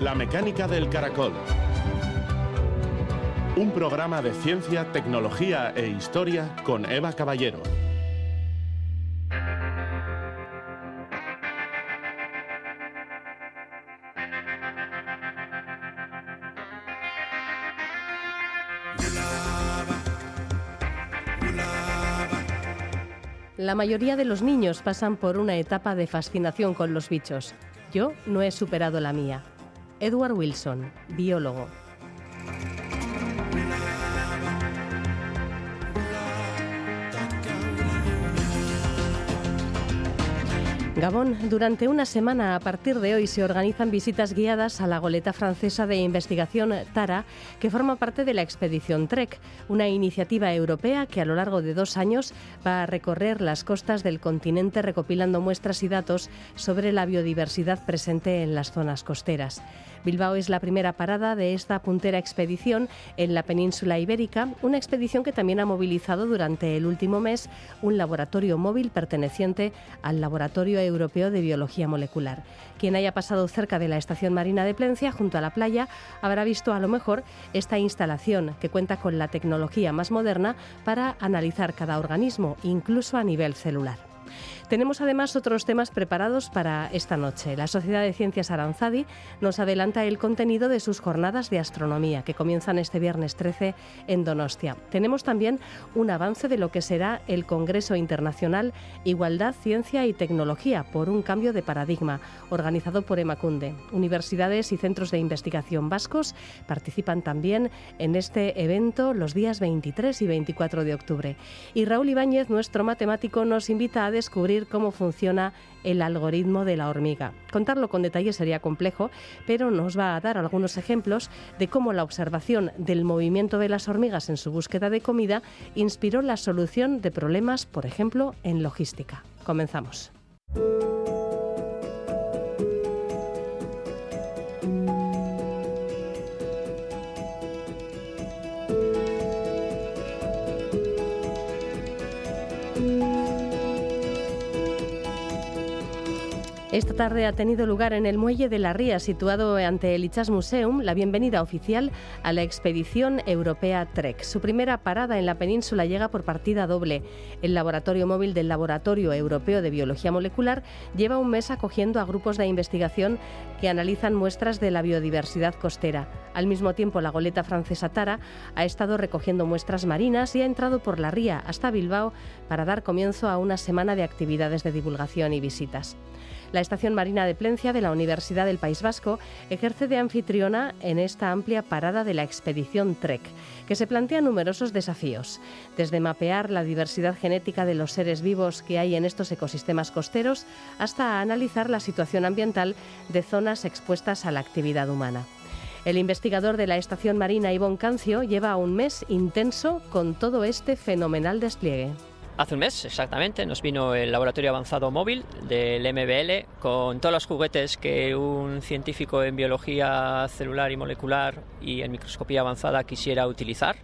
La mecánica del caracol. Un programa de ciencia, tecnología e historia con Eva Caballero. La mayoría de los niños pasan por una etapa de fascinación con los bichos. Yo no he superado la mía. Edward Wilson, biólogo. Gabón, durante una semana a partir de hoy se organizan visitas guiadas a la goleta francesa de investigación Tara, que forma parte de la expedición Trek, una iniciativa europea que a lo largo de dos años va a recorrer las costas del continente recopilando muestras y datos sobre la biodiversidad presente en las zonas costeras. Bilbao es la primera parada de esta puntera expedición en la península ibérica, una expedición que también ha movilizado durante el último mes un laboratorio móvil perteneciente al Laboratorio Europeo de Biología Molecular. Quien haya pasado cerca de la estación marina de Plencia, junto a la playa, habrá visto a lo mejor esta instalación que cuenta con la tecnología más moderna para analizar cada organismo, incluso a nivel celular. Tenemos además otros temas preparados para esta noche. La Sociedad de Ciencias Aranzadi nos adelanta el contenido de sus jornadas de astronomía que comienzan este viernes 13 en Donostia. Tenemos también un avance de lo que será el Congreso Internacional Igualdad, Ciencia y Tecnología por un cambio de paradigma, organizado por Emacunde. Universidades y centros de investigación vascos participan también en este evento los días 23 y 24 de octubre. Y Raúl Ibáñez, nuestro matemático, nos invita a descubrir cómo funciona el algoritmo de la hormiga. Contarlo con detalle sería complejo, pero nos va a dar algunos ejemplos de cómo la observación del movimiento de las hormigas en su búsqueda de comida inspiró la solución de problemas, por ejemplo, en logística. Comenzamos. Esta tarde ha tenido lugar en el muelle de la Ría, situado ante el Ichas Museum, la bienvenida oficial a la expedición europea Trek. Su primera parada en la península llega por partida doble. El laboratorio móvil del Laboratorio Europeo de Biología Molecular lleva un mes acogiendo a grupos de investigación que analizan muestras de la biodiversidad costera. Al mismo tiempo, la goleta francesa Tara ha estado recogiendo muestras marinas y ha entrado por la Ría hasta Bilbao para dar comienzo a una semana de actividades de divulgación y visitas. La Estación Marina de Plencia de la Universidad del País Vasco ejerce de anfitriona en esta amplia parada de la expedición Trek, que se plantea numerosos desafíos, desde mapear la diversidad genética de los seres vivos que hay en estos ecosistemas costeros hasta analizar la situación ambiental de zonas expuestas a la actividad humana. El investigador de la estación marina Ivonne Cancio lleva un mes intenso con todo este fenomenal despliegue. Hace un mes, exactamente, nos vino el laboratorio avanzado móvil del MBL con todos los juguetes que un científico en biología celular y molecular y en microscopía avanzada quisiera utilizar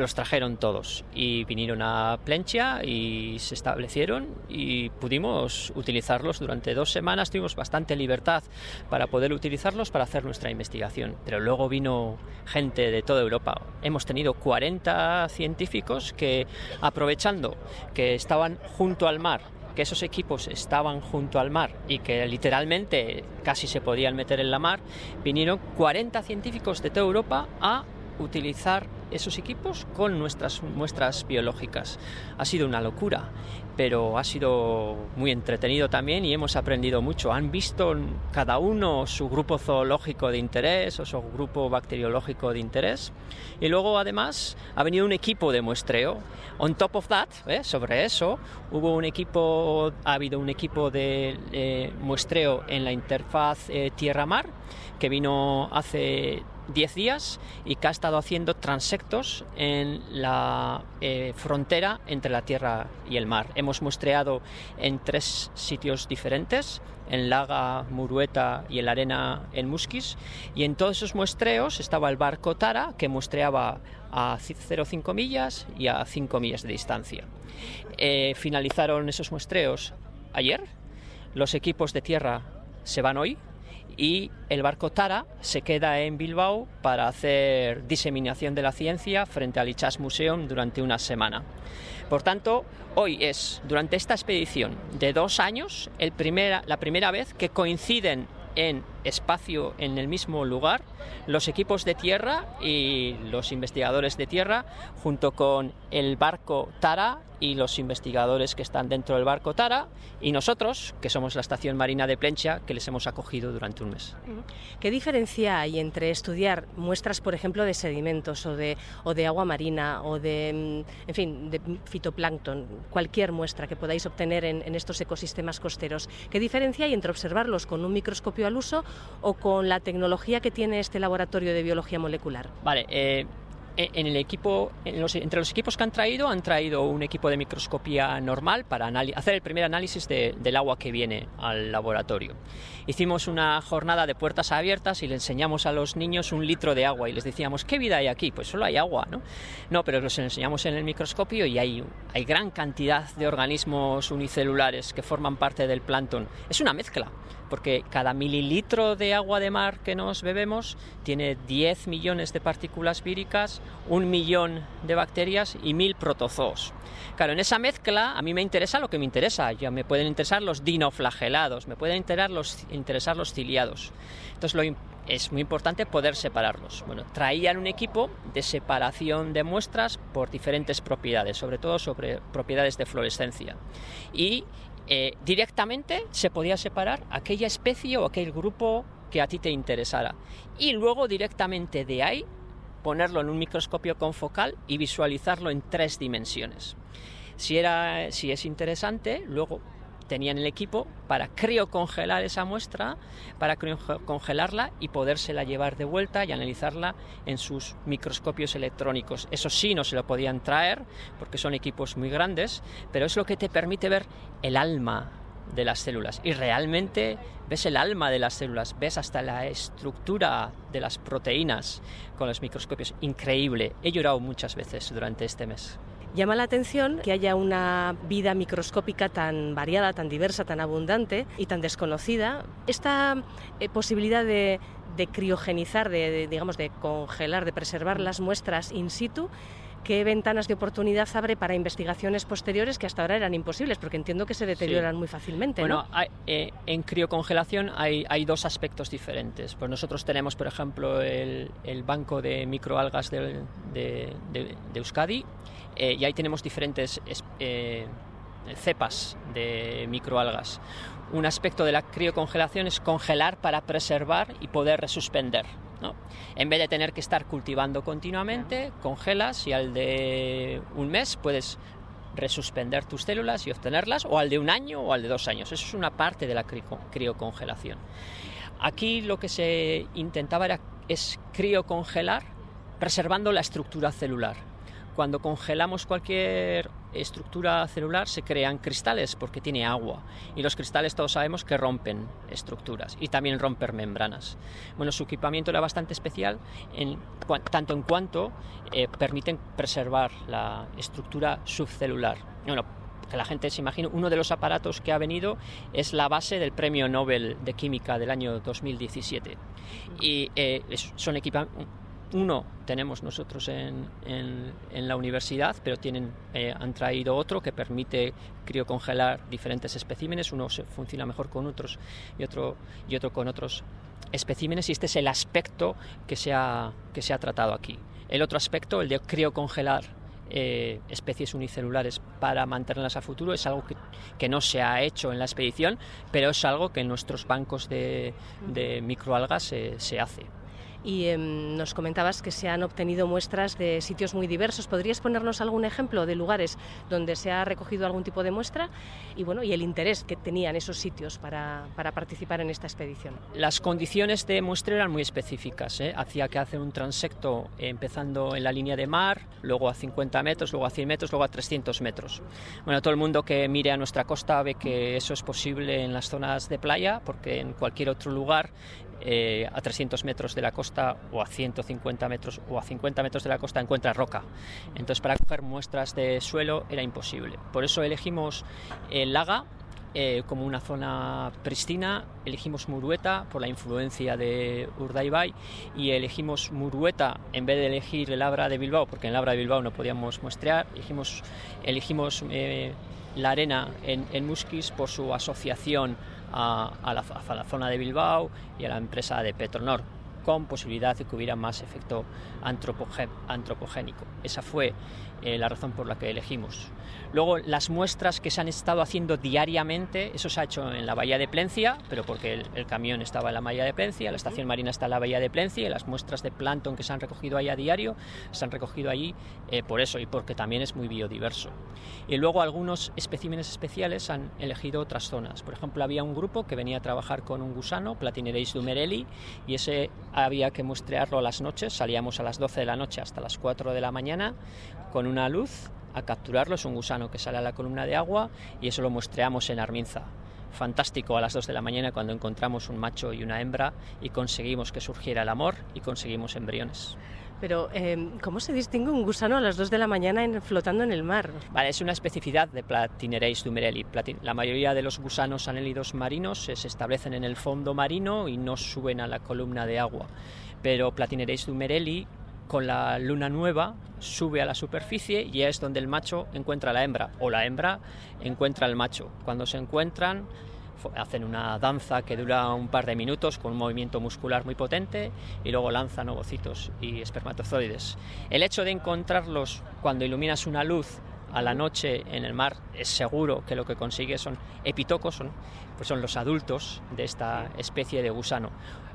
los trajeron todos y vinieron a Plencia y se establecieron y pudimos utilizarlos durante dos semanas. Tuvimos bastante libertad para poder utilizarlos para hacer nuestra investigación. Pero luego vino gente de toda Europa. Hemos tenido 40 científicos que, aprovechando que estaban junto al mar, que esos equipos estaban junto al mar y que literalmente casi se podían meter en la mar, vinieron 40 científicos de toda Europa a utilizar esos equipos con nuestras muestras biológicas. Ha sido una locura, pero ha sido muy entretenido también y hemos aprendido mucho. Han visto cada uno su grupo zoológico de interés o su grupo bacteriológico de interés. Y luego además ha venido un equipo de muestreo. On top of that, ¿eh? sobre eso, hubo un equipo, ha habido un equipo de eh, muestreo en la interfaz eh, tierra-mar que vino hace 10 días y que ha estado haciendo transectos en la eh, frontera entre la tierra y el mar. Hemos muestreado en tres sitios diferentes, en Laga, Murueta y en la arena en Musquis, y en todos esos muestreos estaba el barco Tara que muestreaba a 0,5 millas y a 5 millas de distancia. Eh, finalizaron esos muestreos ayer, los equipos de tierra se van hoy y el barco Tara se queda en Bilbao para hacer diseminación de la ciencia frente al Ichas Museum durante una semana. Por tanto, hoy es, durante esta expedición de dos años, la primera vez que coinciden en espacio en el mismo lugar los equipos de tierra y los investigadores de tierra junto con el barco Tara y los investigadores que están dentro del barco Tara y nosotros, que somos la estación marina de Plencha, que les hemos acogido durante un mes. ¿Qué diferencia hay entre estudiar muestras, por ejemplo, de sedimentos o de, o de agua marina o de, mm, en fin, de fitoplancton, cualquier muestra que podáis obtener en, en estos ecosistemas costeros? ¿Qué diferencia hay entre observarlos con un microscopio al uso o con la tecnología que tiene este laboratorio de biología molecular? Vale, eh, en el equipo, entre los equipos que han traído, han traído un equipo de microscopía normal para hacer el primer análisis del agua que viene al laboratorio. Hicimos una jornada de puertas abiertas y le enseñamos a los niños un litro de agua y les decíamos, ¿qué vida hay aquí? Pues solo hay agua, ¿no? No, pero los enseñamos en el microscopio y hay, hay gran cantidad de organismos unicelulares que forman parte del plancton. Es una mezcla porque cada mililitro de agua de mar que nos bebemos tiene 10 millones de partículas víricas, un millón de bacterias y mil protozoos. Claro, en esa mezcla a mí me interesa lo que me interesa. Ya me pueden interesar los dinoflagelados, me pueden interesar los, interesar los ciliados. Entonces es muy importante poder separarlos. Bueno, traían un equipo de separación de muestras por diferentes propiedades, sobre todo sobre propiedades de fluorescencia. Y eh, directamente se podía separar aquella especie o aquel grupo que a ti te interesara. Y luego directamente de ahí ponerlo en un microscopio confocal y visualizarlo en tres dimensiones. Si, era, si es interesante, luego tenían el equipo para criocongelar esa muestra, para congelarla y podérsela llevar de vuelta y analizarla en sus microscopios electrónicos. Eso sí no se lo podían traer porque son equipos muy grandes, pero es lo que te permite ver el alma de las células y realmente ves el alma de las células, ves hasta la estructura de las proteínas con los microscopios. Increíble. He llorado muchas veces durante este mes. Llama la atención que haya una vida microscópica tan variada, tan diversa, tan abundante y tan desconocida. Esta eh, posibilidad de, criogenizar, de, digamos, de congelar, de preservar las muestras in situ, qué ventanas de oportunidad abre para investigaciones posteriores que hasta ahora eran imposibles, porque entiendo que se deterioran muy fácilmente. Bueno, eh, en criocongelación hay, hay, dos aspectos diferentes. Pues nosotros tenemos, por ejemplo, el, banco de microalgas de, de, de Euskadi, eh, y ahí tenemos diferentes eh, cepas de microalgas. Un aspecto de la criocongelación es congelar para preservar y poder resuspender. En vez de tener que estar cultivando continuamente, congelas y al de un mes puedes resuspender tus células y obtenerlas, o al de un año o al de dos años. Eso es una parte de la criocongelación. Aquí lo que se intentaba era, es criocongelar preservando la estructura celular cuando congelamos cualquier estructura celular se crean cristales porque tiene agua y los cristales todos sabemos que rompen estructuras y también rompen membranas. Bueno, su equipamiento era bastante especial en, tanto en cuanto eh, permiten preservar la estructura subcelular. Bueno, que la gente se imagine, uno de los aparatos que ha venido es la base del Premio Nobel de Química del año 2017 y eh, son equipamientos uno tenemos nosotros en, en, la universidad, pero tienen, eh, han traído otro que permite criocongelar diferentes especímenes. Uno se, funciona mejor con otros y otro, y otro con otros especímenes. Y este es el aspecto que se ha, que se ha tratado aquí. El otro aspecto, el de criocongelar eh, especies unicelulares para mantenerlas a futuro es algo que, no se ha hecho en la expedición, pero es algo que en nuestros bancos de, de microalgas se hace y em, nos comentabas que se han obtenido muestras de sitios muy diversos. ¿Podrías ponernos algún ejemplo de lugares donde se ha recogido algún tipo de muestra y, bueno, y el interés que tenían esos sitios para, participar en esta expedición? Las condiciones de muestra eran muy específicas. ¿eh? Hacía que hacer un transecto empezando en la línea de mar, luego a 50 metros, luego a 100 metros, luego a 300 metros. Bueno, todo el mundo que mire a nuestra costa ve que eso es posible en las zonas de playa, porque en cualquier otro lugar eh, a 300 metros de la costa o a 150 metros o a 50 metros de la costa encuentra roca. Entonces para coger muestras de suelo era imposible. Por eso elegimos el Laga eh, como una zona pristina, elegimos Murueta por la influencia de Urdaibai y elegimos Murueta en vez de elegir el Abra de Bilbao, porque en el Abra de Bilbao no podíamos muestrear, elegimos, elegimos eh, la arena en, en, Musquis por su asociación a, a, la, a la zona de Bilbao y a la empresa de Petronor con posibilidad de que hubiera más efecto antropogénico. Esa fue eh, la razón por la que elegimos. Luego, las muestras que se han estado haciendo diariamente, eso se ha hecho en la bahía de Plencia, pero porque el, el camión estaba en la bahía de Plencia, la estación marina está en la bahía de Plencia, y las muestras de plancton que se han recogido ahí a diario se han recogido allí eh, por eso y porque también es muy biodiverso. Y luego algunos especímenes especiales han elegido otras zonas. Por ejemplo, había un grupo que venía a trabajar con un gusano, Platinereis dumerelli, y ese había que muestrearlo a las noches, salíamos a las 12 de la noche hasta las 4 de la mañana con una luz a capturarlo, es un gusano que sale a la columna de agua y eso lo muestreamos en Arminza. Fantástico a las 2 de la mañana cuando encontramos un macho y una hembra y conseguimos que surgiera el amor y conseguimos embriones. Pero, eh, ¿cómo se distingue un gusano a las 2 de la mañana en, flotando en el mar? Vale, es una especificidad de Platinereis dumerelli. La mayoría de los gusanos anélidos marinos se establecen en el fondo marino y no suben a la columna de agua. Pero Platinereis dumerelli con la luna nueva sube a la superficie y es donde el macho encuentra a la hembra o la hembra encuentra al macho. Cuando se encuentran hacen una danza que dura un par de minutos con un movimiento muscular muy potente y luego lanzan ovocitos y espermatozoides. El hecho de encontrarlos cuando iluminas una luz a la noche en el mar es seguro que lo que consigue son epitocos, son, pues son los adultos de esta especie de gusano.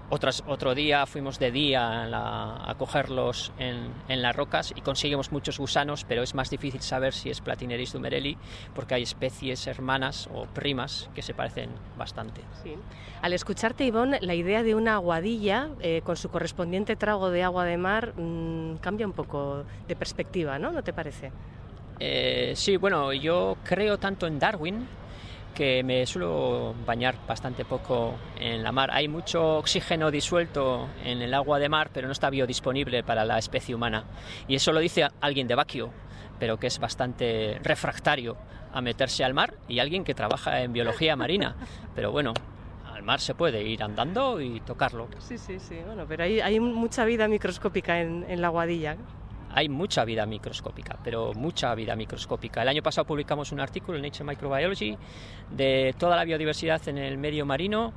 Otras, otro día fuimos de día a, la, a cogerlos en, en, las rocas y conseguimos muchos gusanos, pero es más difícil saber si es Platineris dumerelli porque hay especies hermanas o primas que se parecen bastante. Sí. Al escucharte, Ivonne, la idea de una aguadilla eh, con su correspondiente trago de agua de mar mmm, cambia un poco de perspectiva, ¿no? ¿No te parece? Eh, sí, bueno, yo creo tanto en Darwin que me suelo bañar bastante poco en la mar. Hay mucho oxígeno disuelto en el agua de mar, pero no está biodisponible para la especie humana. Y eso lo dice alguien de Baquio, pero que es bastante refractario a meterse al mar y alguien que trabaja en biología marina. Pero bueno, al mar se puede ir andando y tocarlo. Sí, sí, sí. Bueno, pero hay, hay mucha vida microscópica en, en la aguadilla hay mucha vida microscópica, pero mucha vida microscópica. El año pasado publicamos un artículo en Nature Microbiology de toda la biodiversidad en el medio marino.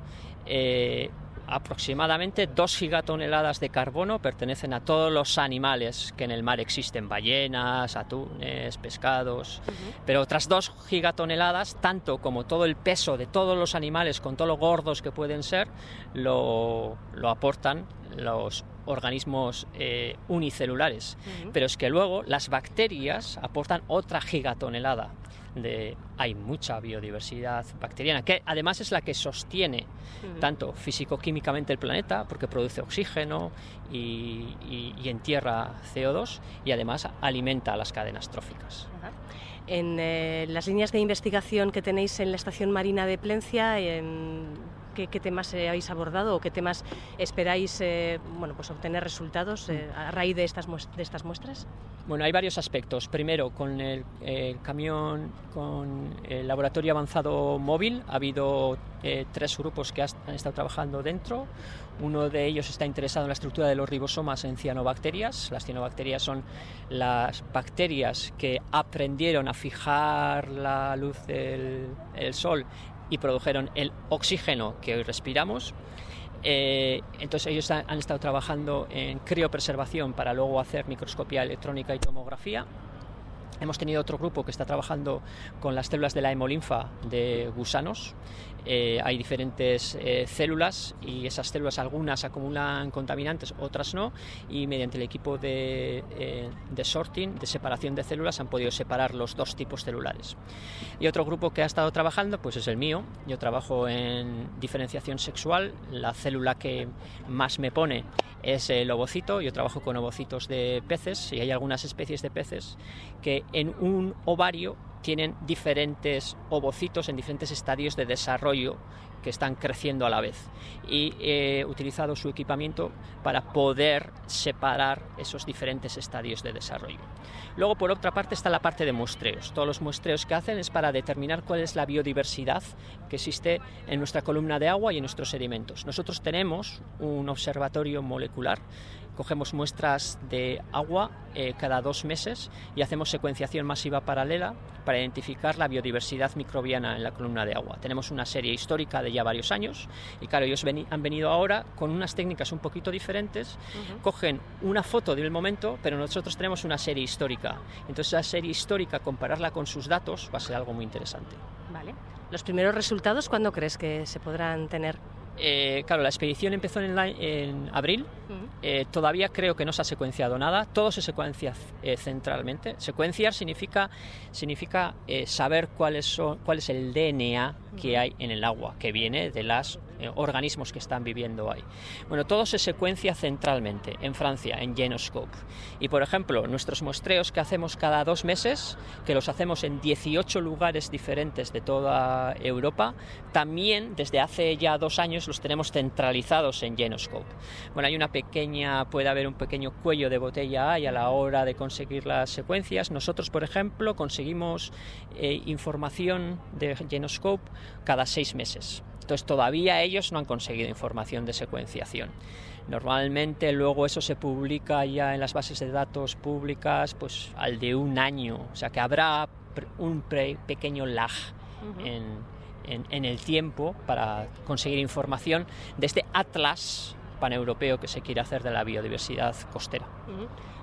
Eh, aproximadamente 2 gigatoneladas de carbono pertenecen a todos los animales que en el mar existen, ballenas, atunes, pescados, uh -huh. pero otras 2 gigatoneladas, tanto como todo el peso de todos los animales, con todo lo gordos que pueden ser, lo, lo aportan los organismos eh, unicelulares. Uh -huh. Pero es que luego las bacterias aportan otra gigatonelada. De, hay mucha biodiversidad bacteriana, que además es la que sostiene uh -huh. tanto físico-químicamente el planeta, porque produce oxígeno y, y, y, entierra CO2, y además alimenta las cadenas tróficas. Uh -huh. En eh, las líneas de investigación que tenéis en la Estación Marina de Plencia, en ¿Qué, qué, temas eh, habéis abordado o qué temas esperáis eh, bueno, pues obtener resultados eh, a raíz de estas, de estas muestras? Bueno, hay varios aspectos. Primero, con el, el camión, con el laboratorio avanzado móvil, ha habido eh, tres grupos que han estado trabajando dentro. Uno de ellos está interesado en la estructura de los ribosomas en cianobacterias. Las cianobacterias son las bacterias que aprendieron a fijar la luz del sol y produjeron el oxígeno que hoy respiramos. Eh, entonces ellos han, han, estado trabajando en criopreservación para luego hacer microscopía electrónica y tomografía. Hemos tenido otro grupo que está trabajando con las células de la hemolinfa de gusanos. Eh, hay diferentes eh, células y esas células algunas acumulan contaminantes, otras no, y mediante el equipo de, eh, de, sorting, de separación de células, han podido separar los dos tipos celulares. Y otro grupo que ha estado trabajando, pues es el mío. Yo trabajo en diferenciación sexual. La célula que más me pone es el ovocito. Yo trabajo con ovocitos de peces y hay algunas especies de peces que en un ovario tienen diferentes ovocitos en diferentes estadios de desarrollo que están creciendo a la vez. Y he utilizado su equipamiento para poder separar esos diferentes estadios de desarrollo. Luego, por otra parte, está la parte de muestreos. Todos los muestreos que hacen es para determinar cuál es la biodiversidad que existe en nuestra columna de agua y en nuestros sedimentos. Nosotros tenemos un observatorio molecular cogemos muestras de agua eh, cada dos meses y hacemos secuenciación masiva paralela para identificar la biodiversidad microbiana en la columna de agua. Tenemos una serie histórica de ya varios años y claro, ellos han venido ahora con unas técnicas un poquito diferentes, cogen una foto del momento, pero nosotros tenemos una serie histórica. Entonces esa serie histórica, compararla con sus datos, va a ser algo muy interesante. Vale. ¿Los primeros resultados cuándo crees que se podrán tener? Eh, claro, la expedición empezó en, abril. Eh, todavía creo que no se ha secuenciado nada. Todo se secuencia eh, centralmente. Secuenciar significa, significa saber cuál son, cuál es el DNA que hay en el agua, que viene de los organismos que están viviendo ahí. Bueno, todo se secuencia centralmente en Francia, en Genoscope. Y por ejemplo, nuestros muestreos que hacemos cada dos meses, que los hacemos en 18 lugares diferentes de toda Europa, también desde hace ya dos años los tenemos centralizados en Genoscope. Bueno, hay una pequeña, puede haber un pequeño cuello de botella ahí a la hora de conseguir las secuencias. Nosotros, por ejemplo, conseguimos eh, información de Genoscope cada seis meses. Entonces todavía ellos no han conseguido información de secuenciación. Normalmente luego eso se publica ya en las bases de datos públicas pues al de un año, o sea que habrá un pequeño lag en en, el tiempo para conseguir información de este atlas paneuropeo que se quiere hacer de la biodiversidad costera.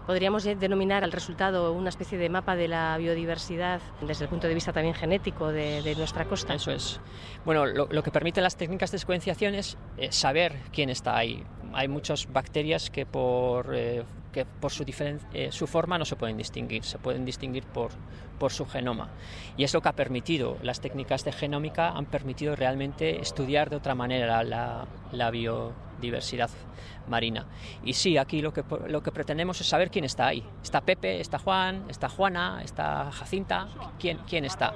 Podríamos denominar al resultado una especie de mapa de la biodiversidad desde el punto de vista también genético de, nuestra costa. Eso es. Bueno, lo, que permiten las técnicas de secuenciación es eh, saber quién está ahí. Hay muchas bacterias que por eh, que por su, eh, su forma no se pueden distinguir, se pueden distinguir por, por su genoma. Y es lo que ha permitido, las técnicas de genómica han permitido realmente estudiar de otra manera la, la biodiversidad marina. Y sí, aquí lo que, lo que pretendemos es saber quién está ahí. Está Pepe, está Juan, está Juana, está Jacinta, quién, quién está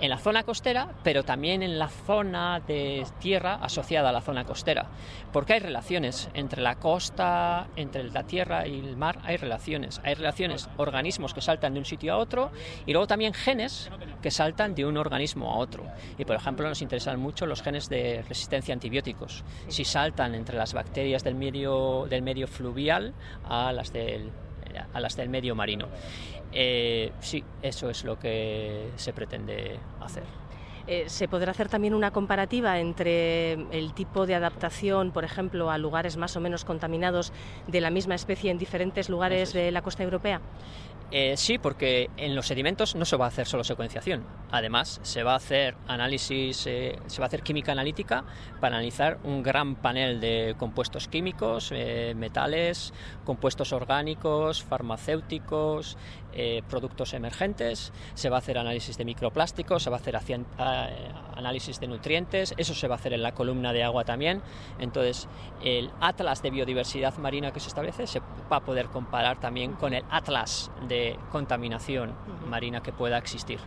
en la zona costera, pero también en la zona de tierra asociada a la zona costera, porque hay relaciones entre la costa, entre la tierra y el mar, hay relaciones, hay relaciones, organismos que saltan de un sitio a otro y luego también genes que saltan de un organismo a otro. Y por ejemplo nos interesan mucho los genes de resistencia a antibióticos, si saltan entre las bacterias del medio, del medio fluvial a las del, a las del medio marino. Eh, sí, eso es lo que se pretende hacer. Eh, ¿Se podrá hacer también una comparativa entre el tipo de adaptación, por ejemplo, a lugares más o menos contaminados de la misma especie en diferentes lugares de la costa europea? Eh, sí, porque en los sedimentos no se va a hacer solo secuenciación. Además, se va a hacer análisis, eh, se va a hacer química analítica para analizar un gran panel de compuestos químicos, eh, metales, compuestos orgánicos, farmacéuticos, productos emergentes. Se va a hacer análisis de microplásticos, se va a hacer análisis de nutrientes. Eso se va a hacer en la columna de agua también. Entonces, el atlas de biodiversidad marina que se establece se va a poder comparar también con el atlas de contaminación marina que pueda existir.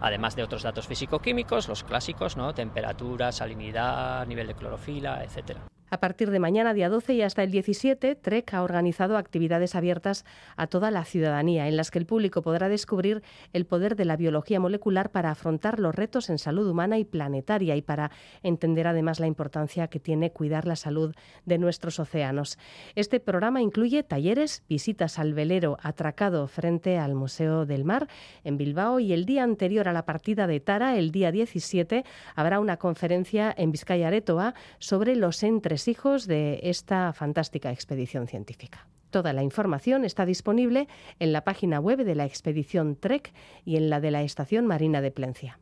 Además de otros datos físico-químicos, los clásicos, ¿no? temperatura, salinidad, nivel de clorofila, etcétera. A partir de mañana, día 12 y hasta el 17, TREC ha organizado actividades abiertas a toda la ciudadanía, en las que el público podrá descubrir el poder de la biología molecular para afrontar los retos en salud humana y planetaria y para entender además la importancia que tiene cuidar la salud de nuestros océanos. Este programa incluye talleres, visitas al velero atracado frente al Museo del Mar en Bilbao y el día anterior a la partida de Tara, el día 17, habrá una conferencia en Vizcaya Aretoa sobre los entre hijos de esta fantástica expedición científica. Toda la información está disponible en la página web de la expedición Trek y en la de la Estación Marina de Plencia.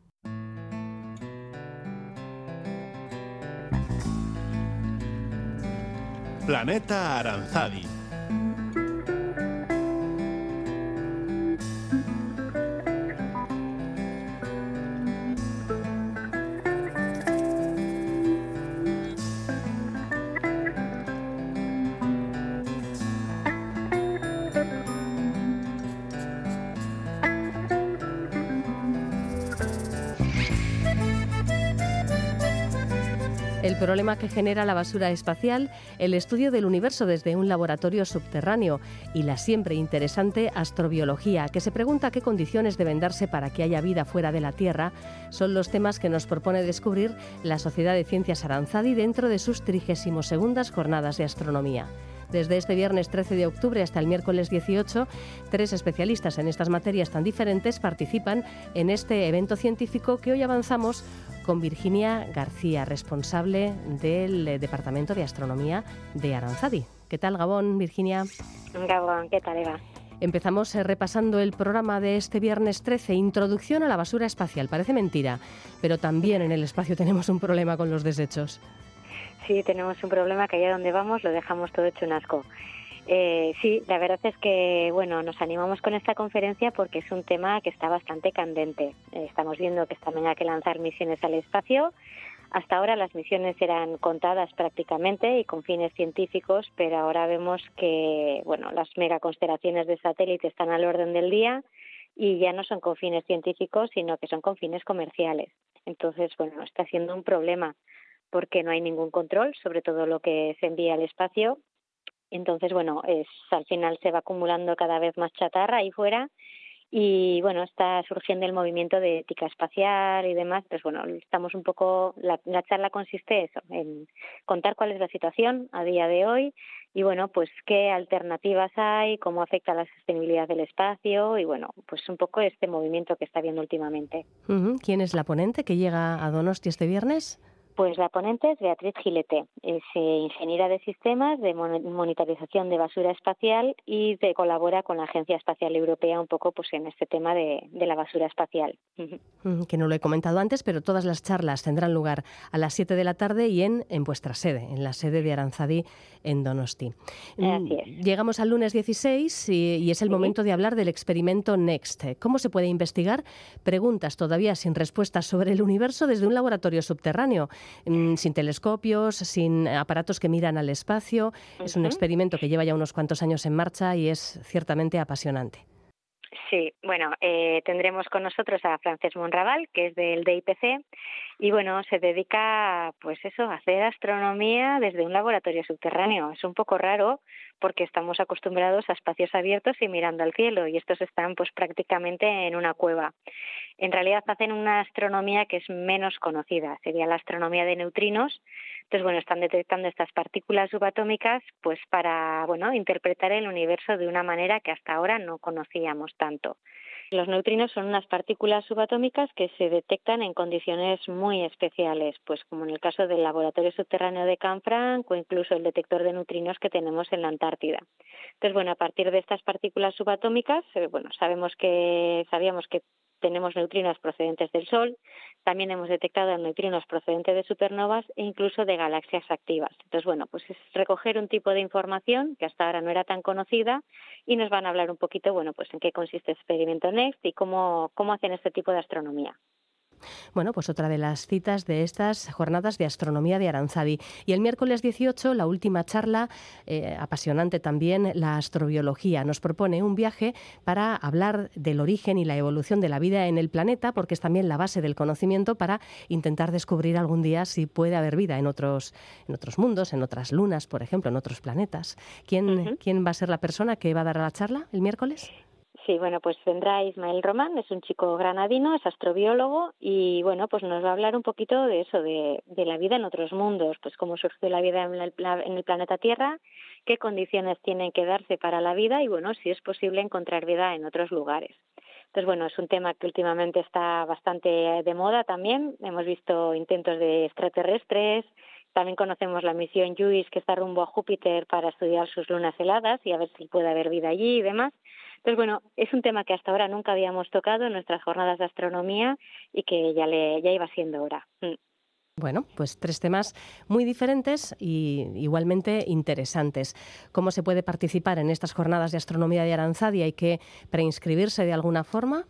Planeta Aranzadi el problema que genera la basura espacial, el estudio del universo desde un laboratorio subterráneo y la siempre interesante astrobiología, que se pregunta qué condiciones deben darse para que haya vida fuera de la Tierra, son los temas que nos propone descubrir la Sociedad de Ciencias Aranzadi dentro de sus 32 jornadas de astronomía. Desde este viernes 13 de octubre hasta el miércoles 18, tres especialistas en estas materias tan diferentes participan en este evento científico que hoy avanzamos con Virginia García, responsable del Departamento de Astronomía de Aranzadi. ¿Qué tal, Gabón, Virginia? Gabón, ¿qué tal, Eva? Empezamos eh, repasando el programa de este viernes 13, Introducción a la basura espacial. Parece mentira, pero también en el espacio tenemos un problema con los desechos. Sí, tenemos un problema que allá donde vamos lo dejamos todo hecho un asco. Eh, sí, la verdad es que bueno, nos animamos con esta conferencia porque es un tema que está bastante candente. Eh, estamos viendo que también hay que lanzar misiones al espacio. Hasta ahora las misiones eran contadas prácticamente y con fines científicos, pero ahora vemos que bueno, las megaconstelaciones de satélite están al orden del día y ya no son con fines científicos, sino que son con fines comerciales. Entonces, bueno, está siendo un problema porque no hay ningún control sobre todo lo que se envía al espacio. Entonces, bueno, es, al final se va acumulando cada vez más chatarra ahí fuera y bueno, está surgiendo el movimiento de ética espacial y demás. Pues bueno, estamos un poco, la, la, charla consiste eso, en contar cuál es la situación a día de hoy y bueno, pues qué alternativas hay, cómo afecta la sostenibilidad del espacio y bueno, pues un poco este movimiento que está viendo últimamente. ¿Quién es la ponente que llega a Donosti este viernes? Pues la ponente es Beatriz Gilete, es eh, ingeniera de sistemas de monitorización de basura espacial y de, colabora con la Agencia Espacial Europea un poco pues en este tema de, la basura espacial. Que no lo he comentado antes, pero todas las charlas tendrán lugar a las 7 de la tarde y en, en vuestra sede, en la sede de Aranzadi en Donosti. Mm, llegamos al lunes 16 y, es el momento de hablar del experimento NEXT. ¿Cómo se puede investigar preguntas todavía sin respuestas sobre el universo desde un laboratorio subterráneo? Sin telescopios, sin aparatos que miran al espacio. Es un experimento que lleva ya unos cuantos años en marcha y es ciertamente apasionante. Sí, bueno, eh, tendremos con nosotros a Frances Monraval, que es del DIPC, y bueno, se dedica, pues eso, a hacer astronomía desde un laboratorio subterráneo. Es un poco raro porque estamos acostumbrados a espacios abiertos y mirando al cielo, y estos están pues prácticamente en una cueva. En realidad hacen una astronomía que es menos conocida, sería la astronomía de neutrinos, entonces, bueno, están detectando estas partículas subatómicas pues para, bueno, interpretar el universo de una manera que hasta ahora no conocíamos tanto. Los neutrinos son unas partículas subatómicas que se detectan en condiciones muy especiales, pues como en el caso del laboratorio subterráneo de Canfranc o incluso el detector de neutrinos que tenemos en la Antártida. Entonces, bueno, a partir de estas partículas subatómicas, eh, bueno, sabemos que sabíamos que tenemos neutrinos procedentes del Sol, también hemos detectado neutrinos procedentes de supernovas e incluso de galaxias activas. Entonces, bueno, pues es recoger un tipo de información que hasta ahora no era tan conocida y nos van a hablar un poquito, bueno, pues en qué consiste el experimento NEXT y cómo, cómo hacen este tipo de astronomía. Bueno, pues otra de las citas de estas jornadas de astronomía de Aranzadi. Y el miércoles 18, la última charla, eh, apasionante también, la astrobiología. Nos propone un viaje para hablar del origen y la evolución de la vida en el planeta, porque es también la base del conocimiento para intentar descubrir algún día si puede haber vida en otros, en otros mundos, en otras lunas, por ejemplo, en otros planetas. ¿Quién, ¿Quién va a ser la persona que va a dar la charla el miércoles? Sí, bueno, pues vendrá Ismael Román, es un chico granadino, es astrobiólogo y bueno, pues nos va a hablar un poquito de eso, de, la vida en otros mundos, pues cómo surgió la vida en el, en el, planeta Tierra, qué condiciones tienen que darse para la vida y bueno, si es posible encontrar vida en otros lugares. Entonces, bueno, es un tema que últimamente está bastante de moda también. Hemos visto intentos de extraterrestres, también conocemos la misión JUICE que está rumbo a Júpiter para estudiar sus lunas heladas y a ver si puede haber vida allí y demás. Entonces, bueno, es un tema que hasta ahora nunca habíamos tocado en nuestras jornadas de astronomía y que ya, le, ya iba siendo hora. Mm. Bueno, pues tres temas muy diferentes y igualmente interesantes. ¿Cómo se puede participar en estas jornadas de astronomía de Aranzadi? ¿Hay que preinscribirse de alguna forma?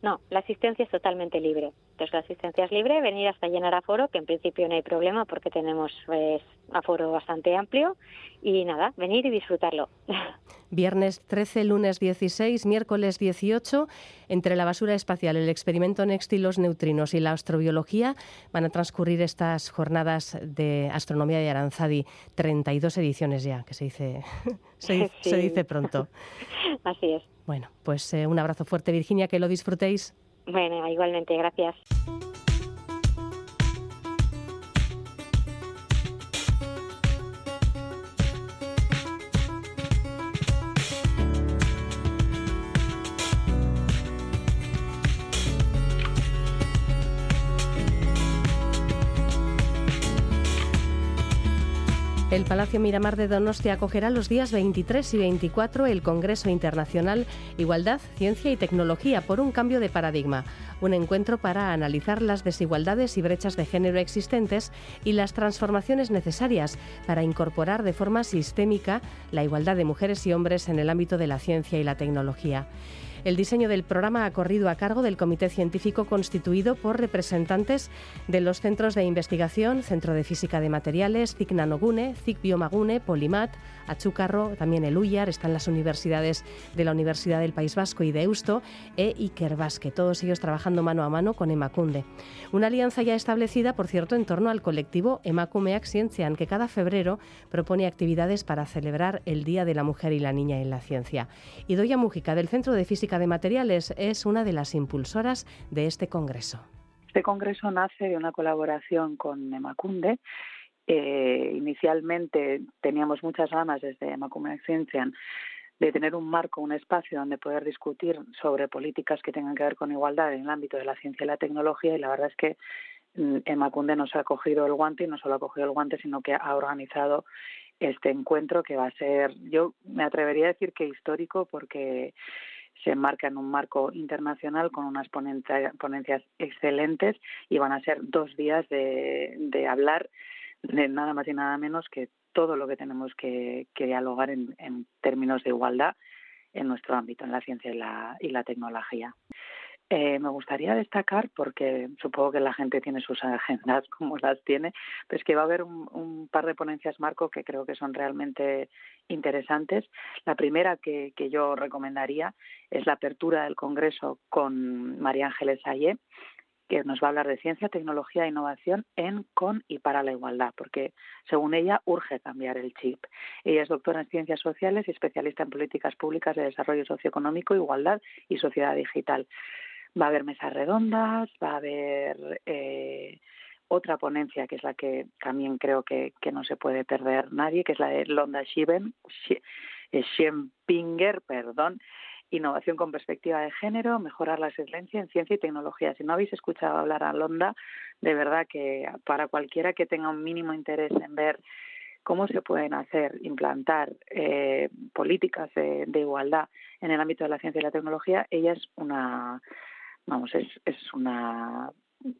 No, la asistencia es totalmente libre. Gratuitos. La asistencia es libre, venir hasta llenar aforo, que en principio no hay problema porque tenemos pues, aforo bastante amplio. Y nada, venir y disfrutarlo. Viernes 13, lunes 16, miércoles 18, entre la basura espacial, el experimento Next y los neutrinos y la astrobiología van a transcurrir estas jornadas de astronomía de Aranzadi, 32 ediciones ya, que se dice, se, dice pronto. Así es. Bueno, pues eh, un abrazo fuerte, Virginia, que lo disfrutéis. Bueno, igualmente, gracias. El Palacio Miramar de Donostia acogerá los días 23 y 24 el Congreso Internacional Igualdad, Ciencia y Tecnología por un cambio de paradigma, un encuentro para analizar las desigualdades y brechas de género existentes y las transformaciones necesarias para incorporar de forma sistémica la igualdad de mujeres y hombres en el ámbito de la ciencia y la tecnología. El diseño del programa ha corrido a cargo del comité científico constituido por representantes de los centros de investigación, Centro de Física de Materiales, CIC Nanogune, CIC Biomagune, Polimat, Achúcarro, también el UYAR, están las universidades de la Universidad del País Vasco y de Eusto e Ikerbasque, todos ellos trabajando mano a mano con Emacunde. Una alianza ya establecida, por cierto, en torno al colectivo Emakumeak Ciencian, que cada febrero propone actividades para celebrar el Día de la Mujer y la Niña en la Ciencia. Y Doya Mújica, del Centro de Física de Materiales, es una de las impulsoras de este congreso. Este congreso nace de una colaboración con Emacunde eh, inicialmente teníamos muchas ganas desde Macumea Ciencian de tener un marco, un espacio donde poder discutir sobre políticas que tengan que ver con igualdad en el ámbito de la ciencia y la tecnología y la verdad es que mm, Emacunde nos ha cogido el guante y no solo ha cogido el guante, sino que ha organizado este encuentro que va a ser, yo me atrevería a decir que histórico porque se enmarca en un marco internacional con unas ponencias excelentes y van a ser dos días de, hablar de nada más y nada menos que todo lo que tenemos que, dialogar en, términos de igualdad en nuestro ámbito, en la ciencia y la, y la tecnología. Eh, me gustaría destacar, porque supongo que la gente tiene sus agendas como las tiene, pues que va a haber un, par de ponencias marco que creo que son realmente interesantes. La primera que, que yo recomendaría es la apertura del Congreso con María Ángeles Ayé, que nos va a hablar de ciencia, tecnología e innovación en, con y para la igualdad, porque según ella urge cambiar el chip. Ella es doctora en ciencias sociales y especialista en políticas públicas de desarrollo socioeconómico, igualdad y sociedad digital. Va a haber mesas redondas, va a haber eh, otra ponencia que es la que también creo que, que, no se puede perder nadie, que es la de Londa Schieben, Schempinger, perdón, innovación con perspectiva de género, mejorar la excelencia en ciencia y tecnología. Si no habéis escuchado hablar a Londa, de verdad que para cualquiera que tenga un mínimo interés en ver cómo se pueden hacer, implantar eh, políticas de, de, igualdad en el ámbito de la ciencia y la tecnología, ella es una, vamos, es, es una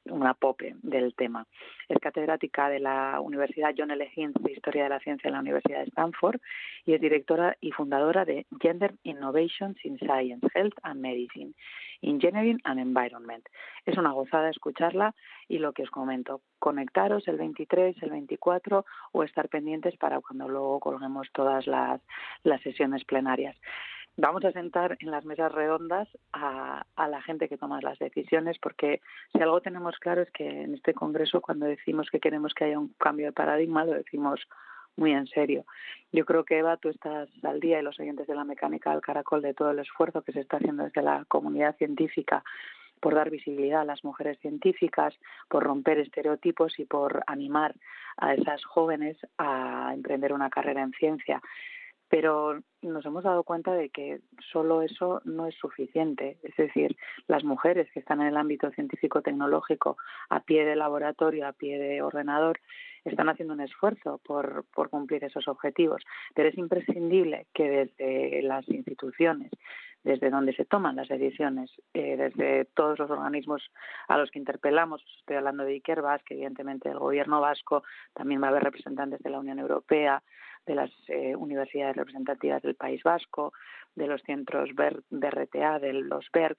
una pope del tema. Es catedrática de la Universidad John L. Hind de Historia de la Ciencia en la Universidad de Stanford y es directora y fundadora de Gender Innovations in Science, Health and Medicine, Engineering and Environment. Es una gozada escucharla y lo que os comento, conectaros el 23, el 24 o estar pendientes para cuando luego colguemos todas las, las sesiones plenarias vamos a sentar en las mesas redondas a, la gente que toma las decisiones, porque si algo tenemos claro es que en este Congreso, cuando decimos que queremos que haya un cambio de paradigma, lo decimos muy en serio. Yo creo que Eva, tú estás al día y los oyentes de la mecánica del caracol de todo el esfuerzo que se está haciendo desde la comunidad científica por dar visibilidad a las mujeres científicas, por romper estereotipos y por animar a esas jóvenes a emprender una carrera en ciencia pero nos hemos dado cuenta de que solo eso no es suficiente. Es decir, las mujeres que están en el ámbito científico-tecnológico, a pie de laboratorio, a pie de ordenador, están haciendo un esfuerzo por, cumplir esos objetivos. Pero es imprescindible que desde las instituciones, desde donde se toman las decisiones, eh, desde todos los organismos a los que interpelamos, estoy hablando de Ikerbas, que evidentemente el gobierno vasco, también va a haber representantes de la Unión Europea, de las eh, universidades representativas del País Vasco, de los centros BRTA, de los BERC,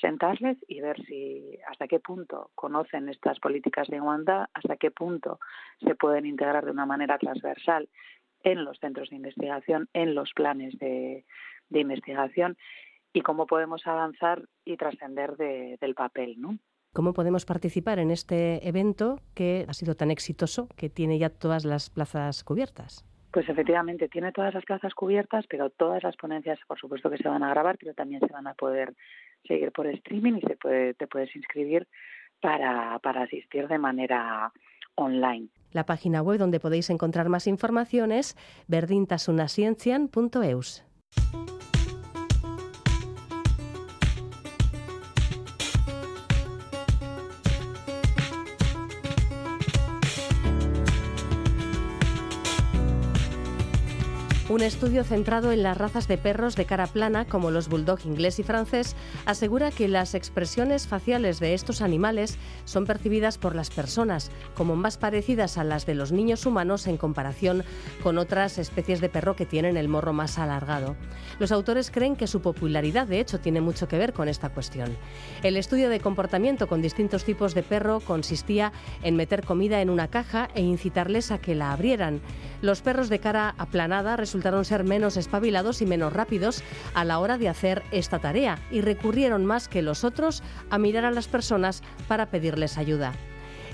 sentarles y ver si hasta qué punto conocen estas políticas de igualdad, hasta qué punto se pueden integrar de una manera transversal en los centros de investigación, en los planes de, investigación y cómo podemos avanzar y trascender del papel, ¿no? ¿Cómo podemos participar en este evento que ha sido tan exitoso, que tiene ya todas las plazas cubiertas? Pues efectivamente, tiene todas las plazas cubiertas, pero todas las ponencias, por supuesto que se van a grabar, pero también se van a poder seguir por streaming y se puede, te puedes inscribir para, para asistir de manera online. La página web donde podéis encontrar más información es verdintasunasciencian.eus. Un estudio centrado en las razas de perros de cara plana, como los bulldog inglés y francés, asegura que las expresiones faciales de estos animales son percibidas por las personas como más parecidas a las de los niños humanos en comparación con otras especies de perro que tienen el morro más alargado. Los autores creen que su popularidad, de hecho, tiene mucho que ver con esta cuestión. El estudio de comportamiento con distintos tipos de perro consistía en meter comida en una caja e incitarles a que la abrieran. Los perros de cara aplanada resultan resultaron ser menos espabilados y menos rápidos a la hora de hacer esta tarea y recurrieron más que los otros a mirar a las personas para pedirles ayuda.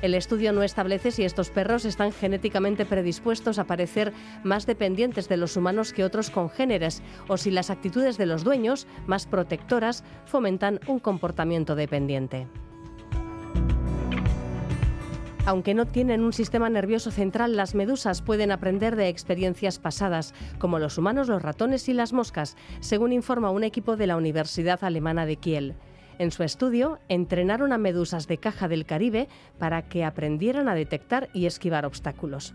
El estudio no establece si estos perros están genéticamente predispuestos a parecer más dependientes de los humanos que otros congéneres o si las actitudes de los dueños, más protectoras, fomentan un comportamiento dependiente. Aunque no tienen un sistema nervioso central, las medusas pueden aprender de experiencias pasadas, como los humanos, los ratones y las moscas, según informa un equipo de la Universidad Alemana de Kiel. En su estudio, entrenaron a medusas de caja del Caribe para que aprendieran a detectar y esquivar obstáculos.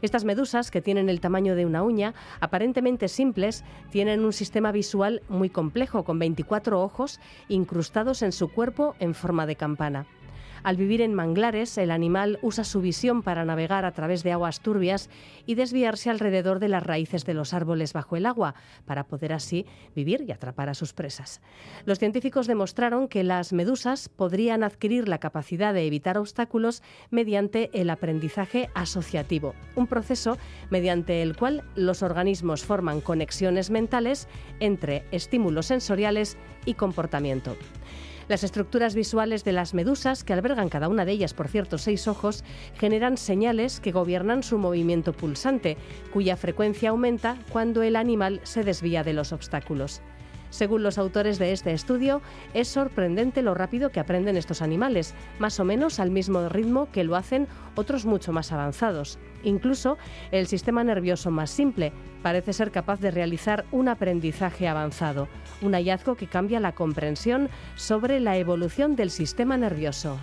Estas medusas, que tienen el tamaño de una uña, aparentemente simples, tienen un sistema visual muy complejo, con 24 ojos incrustados en su cuerpo en forma de campana. Al vivir en manglares, el animal usa su visión para navegar a través de aguas turbias y desviarse alrededor de las raíces de los árboles bajo el agua, para poder así vivir y atrapar a sus presas. Los científicos demostraron que las medusas podrían adquirir la capacidad de evitar obstáculos mediante el aprendizaje asociativo, un proceso mediante el cual los organismos forman conexiones mentales entre estímulos sensoriales y comportamiento. Las estructuras visuales de las medusas, que albergan cada una de ellas, por cierto, seis ojos, generan señales que gobiernan su movimiento pulsante, cuya frecuencia aumenta cuando el animal se desvía de los obstáculos. Según los autores de este estudio, es sorprendente lo rápido que aprenden estos animales, más o menos al mismo ritmo que lo hacen otros mucho más avanzados. Incluso el sistema nervioso más simple parece ser capaz de realizar un aprendizaje avanzado, un hallazgo que cambia la comprensión sobre la evolución del sistema nervioso.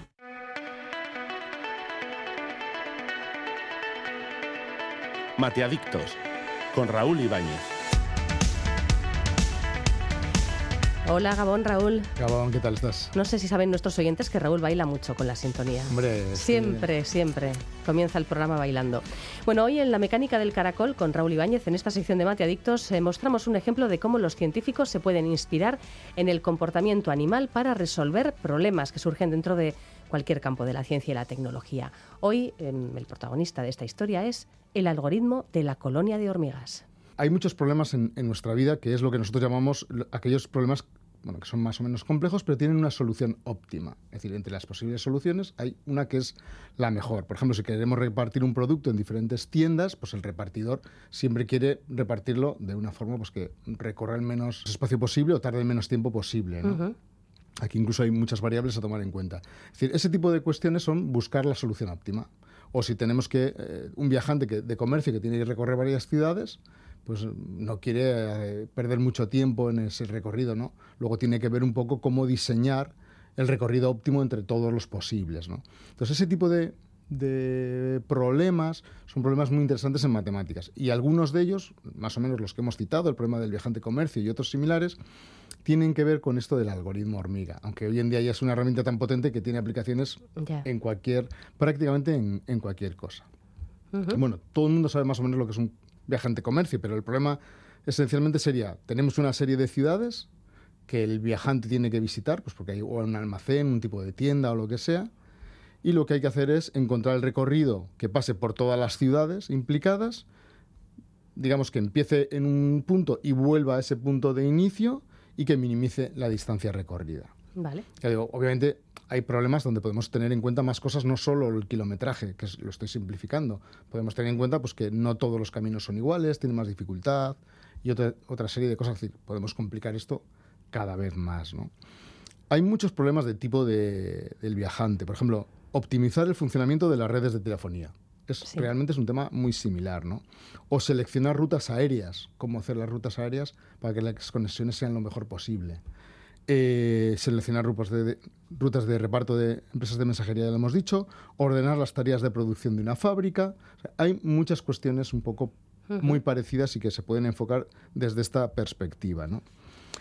Mateadictos, con Raúl Ibáñez. Hola Gabón, Raúl. Gabón, ¿qué tal estás? No sé si saben nuestros oyentes que Raúl baila mucho con la sintonía. Hombre, siempre, siempre comienza el programa bailando. Bueno, hoy en La Mecánica del Caracol, con Raúl Ibáñez, en esta sección de Mate Adictos, eh, mostramos un ejemplo de cómo los científicos se pueden inspirar en el comportamiento animal para resolver problemas que surgen dentro de cualquier campo de la ciencia y la tecnología. Hoy, em, el protagonista de esta historia es el algoritmo de la colonia de hormigas hay muchos problemas en, nuestra vida que es lo que nosotros llamamos aquellos problemas bueno, que son más o menos complejos, pero tienen una solución óptima. Es decir, entre las posibles soluciones hay una que es la mejor. Por ejemplo, si queremos repartir un producto en diferentes tiendas, pues el repartidor siempre quiere repartirlo de una forma pues, que recorra el menos espacio posible o tarde el menos tiempo posible. Aquí incluso hay muchas variables a tomar en cuenta. Es decir, ese tipo de cuestiones son buscar la solución óptima. O si tenemos que, eh, un viajante que, de comercio que tiene que recorrer varias ciudades, pues no quiere eh, perder mucho tiempo en ese recorrido, ¿no? Luego tiene que ver un poco cómo diseñar el recorrido óptimo entre todos los posibles, ¿no? Entonces ese tipo de, de problemas son problemas muy interesantes en matemáticas y algunos de ellos, más o menos los que hemos citado, el problema del viajante comercio y otros similares, tienen que ver con esto del algoritmo hormiga, aunque hoy en día ya es una herramienta tan potente que tiene aplicaciones en cualquier, prácticamente en, cualquier cosa. Bueno, todo el mundo sabe más o menos lo que es un viajante comercio, pero el problema esencialmente sería, tenemos una serie de ciudades que el viajante tiene que visitar, pues porque hay un almacén, un tipo de tienda o lo que sea, y lo que hay que hacer es encontrar el recorrido que pase por todas las ciudades implicadas, digamos que empiece en un punto y vuelva a ese punto de inicio y que minimice la distancia recorrida. Vale. obviamente hay problemas donde podemos tener en cuenta más cosas, no solo el kilometraje, que lo estoy simplificando. Podemos tener en cuenta pues, que no todos los caminos son iguales, tienen más dificultad y otra, otra serie de cosas. Es decir, podemos complicar esto cada vez más. ¿no? Hay muchos problemas de tipo de, del viajante. Por ejemplo, optimizar el funcionamiento de las redes de telefonía. Es, Realmente es un tema muy similar, ¿no? O seleccionar rutas aéreas, cómo hacer las rutas aéreas para que las conexiones sean lo mejor posible. Eh, seleccionar rutas de, rutas de reparto de empresas de mensajería, ya lo hemos dicho, ordenar las tareas de producción de una fábrica. hay muchas cuestiones un poco muy parecidas y que se pueden enfocar desde esta perspectiva, ¿no?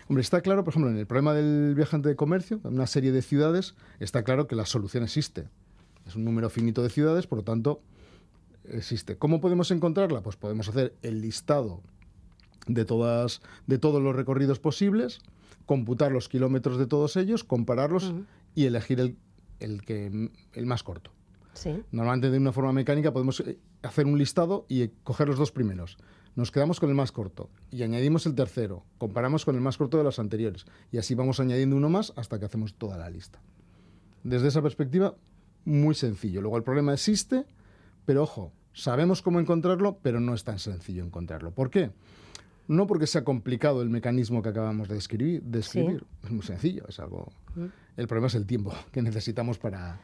Hombre, está claro, por ejemplo, en el problema del viajante de comercio, en una serie de ciudades, está claro que la solución existe. Es un número finito de ciudades, por lo tanto, existe. ¿Cómo podemos encontrarla? Pues podemos hacer el listado de, todas, de todos los recorridos posibles, computar los kilómetros de todos ellos, compararlos y elegir el, el, que, el más corto. Sí. Normalmente de una forma mecánica podemos eh, hacer un listado y coger los dos primeros. Nos quedamos con el más corto y añadimos el tercero, comparamos con el más corto de los anteriores y así vamos añadiendo uno más hasta que hacemos toda la lista. Desde esa perspectiva, muy sencillo. Luego el problema existe, pero ojo, sabemos cómo encontrarlo, pero no es tan sencillo encontrarlo. ¿Por qué? No porque sea complicado el mecanismo que acabamos de describir, describir. es muy sencillo, es algo... Mm. El problema es el tiempo que necesitamos para,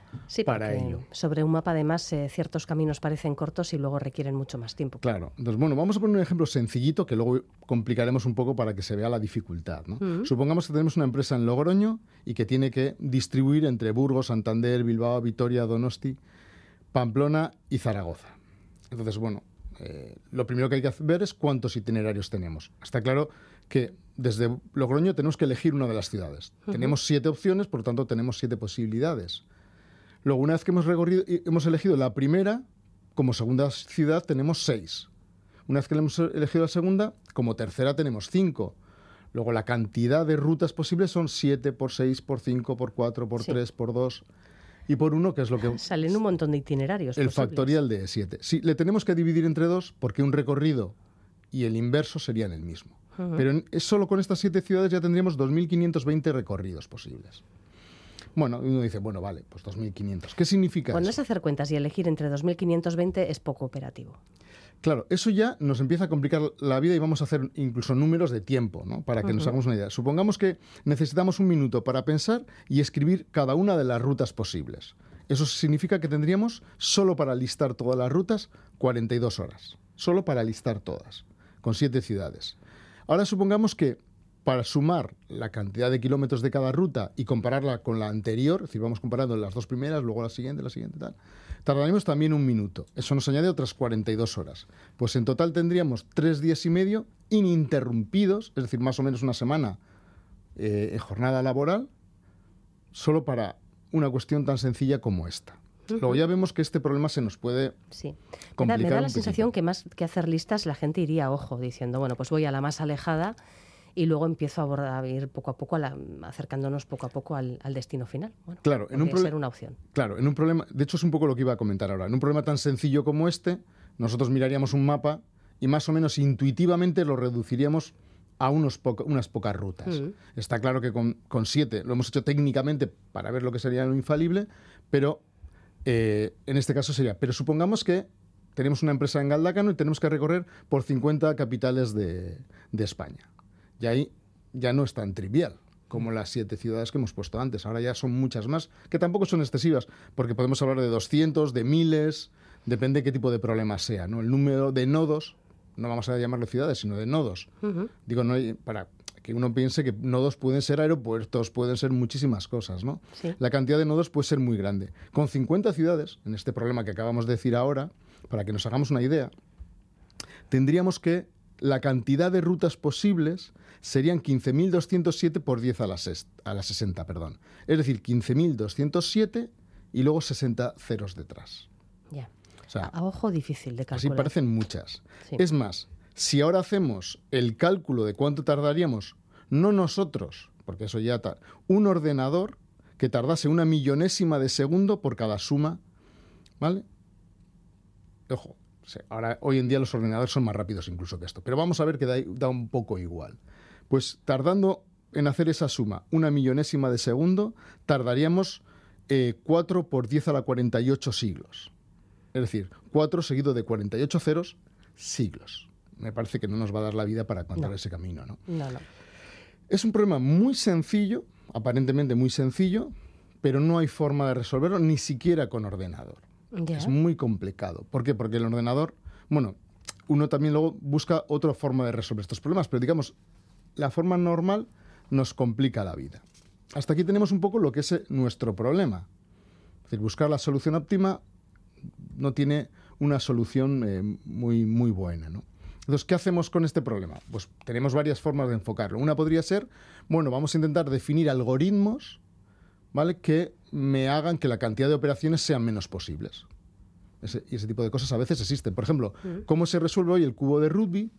para ello. Sobre un mapa, además, eh, ciertos caminos parecen cortos y luego requieren mucho más tiempo. Claro. Entonces, bueno, vamos a poner un ejemplo sencillito que luego complicaremos un poco para que se vea la dificultad. Mm. Supongamos que tenemos una empresa en Logroño y que tiene que distribuir entre Burgos, Santander, Bilbao, Vitoria, Donosti, Pamplona y Zaragoza. Entonces, bueno, eh, lo primero que hay que ver es cuántos itinerarios tenemos. Está claro que desde Logroño tenemos que elegir una de las ciudades. Tenemos siete opciones, por lo tanto tenemos siete posibilidades. Luego, una vez que hemos, hemos elegido la primera, como segunda ciudad tenemos seis. Una vez que hemos elegido la segunda, como tercera tenemos cinco. Luego la cantidad de rutas posibles son siete por seis, por cinco, por cuatro, por tres, por dos y por uno, que es lo que... Salen un montón de itinerarios. El factorial de 7. Sí, le tenemos que dividir entre dos porque un recorrido y el inverso serían el mismo. Pero solo con estas siete ciudades ya tendríamos 2.520 recorridos posibles. Bueno, uno dice, bueno, vale, pues 2.500. ¿Qué significa Cuando es hacer cuentas y elegir entre 2.520 es poco operativo. Claro, eso ya nos empieza a complicar la vida y vamos a hacer incluso números de tiempo, ¿no? Para que nos hagamos una idea. Supongamos que necesitamos un minuto para pensar y escribir cada una de las rutas posibles. Eso significa que tendríamos, solo para listar todas las rutas, 42 horas. Solo para listar todas, con siete ciudades. Ahora supongamos que para sumar la cantidad de kilómetros de cada ruta y compararla con la anterior, es decir, vamos comparando las dos primeras, luego la siguiente, la siguiente, tal, tardaremos también un minuto. Eso nos añade otras 42 horas. Pues en total tendríamos tres días y medio ininterrumpidos, es decir, más o menos una semana eh, en jornada laboral, solo para una cuestión tan sencilla como esta. Luego ya vemos que este problema se nos puede sí. complicar. Me da, la sensación que más que hacer listas la gente iría ojo, diciendo, bueno, pues voy a la más alejada y luego empiezo a, abordar, ir poco a poco, acercándonos poco a poco al, destino final. Bueno, claro, en un ser una opción. Claro, en un problema, de hecho es un poco lo que iba a comentar ahora. En un problema tan sencillo como este, nosotros miraríamos un mapa y más o menos intuitivamente lo reduciríamos a unos unas pocas rutas. Mm. Está claro que con, con, siete lo hemos hecho técnicamente para ver lo que sería lo infalible, pero eh, en este caso sería, pero supongamos que tenemos una empresa en Galdácano y tenemos que recorrer por 50 capitales de, de España. Y ahí ya no es tan trivial como las siete ciudades que hemos puesto antes. Ahora ya son muchas más, que tampoco son excesivas, porque podemos hablar de 200, de miles, depende de qué tipo de problema sea. ¿no? El número de nodos, no vamos a llamarlo ciudades, sino de nodos. Digo, no para que uno piense que nodos pueden ser aeropuertos, pueden ser muchísimas cosas. ¿no? La cantidad de nodos puede ser muy grande. Con 50 ciudades, en este problema que acabamos de decir ahora, para que nos hagamos una idea, tendríamos que la cantidad de rutas posibles serían 15.207 por 10 a la, a 60. Perdón. Es decir, 15.207 y luego 60 ceros detrás. Ya. a, ojo difícil de calcular. Así parecen muchas. Es más, si ahora hacemos el cálculo de cuánto tardaríamos, no nosotros, porque eso ya... Un ordenador que tardase una millonésima de segundo por cada suma, ¿vale? Ojo, ahora hoy en día los ordenadores son más rápidos incluso que esto, pero vamos a ver que da, un poco igual. Pues tardando en hacer esa suma una millonésima de segundo, tardaríamos 4 eh, por 10 a la 48 siglos. Es decir, 4 seguido de 48 ceros, siglos. Me parece que no nos va a dar la vida para encontrar ese camino, ¿no? No, no. Es un problema muy sencillo, aparentemente muy sencillo, pero no hay forma de resolverlo ni siquiera con ordenador. Es muy complicado. ¿Por qué? Porque el ordenador, bueno, uno también luego busca otra forma de resolver estos problemas, pero digamos, la forma normal nos complica la vida. Hasta aquí tenemos un poco lo que es eh, nuestro problema. Es decir, buscar la solución óptima no tiene una solución eh, muy, muy buena, ¿no? Entonces, ¿qué hacemos con este problema? Pues tenemos varias formas de enfocarlo. Una podría ser, bueno, vamos a intentar definir algoritmos, ¿vale? Que me hagan que la cantidad de operaciones sean menos posibles. y ese tipo de cosas a veces existen. Por ejemplo. ¿cómo se resuelve hoy el cubo de Rugby?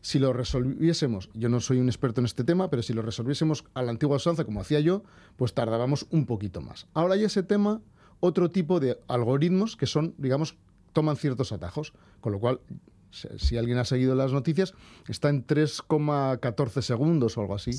Si lo resolviésemos, yo no soy un experto en este tema, pero si lo resolviésemos a la antigua usanza, como hacía yo, pues tardábamos un poquito más. Ahora hay ese tema, otro tipo de algoritmos que son, digamos, toman ciertos atajos, con lo cual si alguien ha seguido las noticias, está en 3,14 segundos o algo así,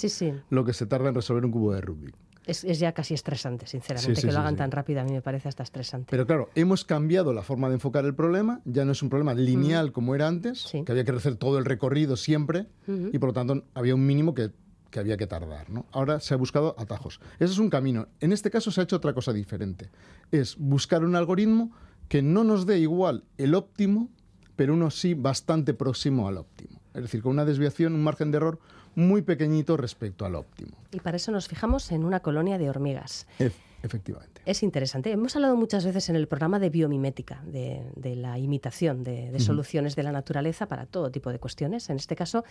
lo que se tarda en resolver un cubo de Rubik. Es, ya casi estresante, sinceramente, que lo hagan tan rápido, a mí me parece hasta estresante. Pero claro, hemos cambiado la forma de enfocar el problema, ya no es un problema lineal como era antes, que había que hacer todo el recorrido siempre, y por lo tanto había un mínimo que, que había que tardar. ¿no? Ahora se ha buscado atajos. Ese es un camino. En este caso se ha hecho otra cosa diferente. Es buscar un algoritmo que no nos dé igual el óptimo, pero uno sí bastante próximo al óptimo. Es decir, con una desviación, un margen de error muy pequeñito respecto al óptimo. Y para eso nos fijamos en una colonia de hormigas. efectivamente. Es interesante. Hemos hablado muchas veces en el programa de biomimética, de, la imitación de, soluciones de la naturaleza para todo tipo de cuestiones. En este caso,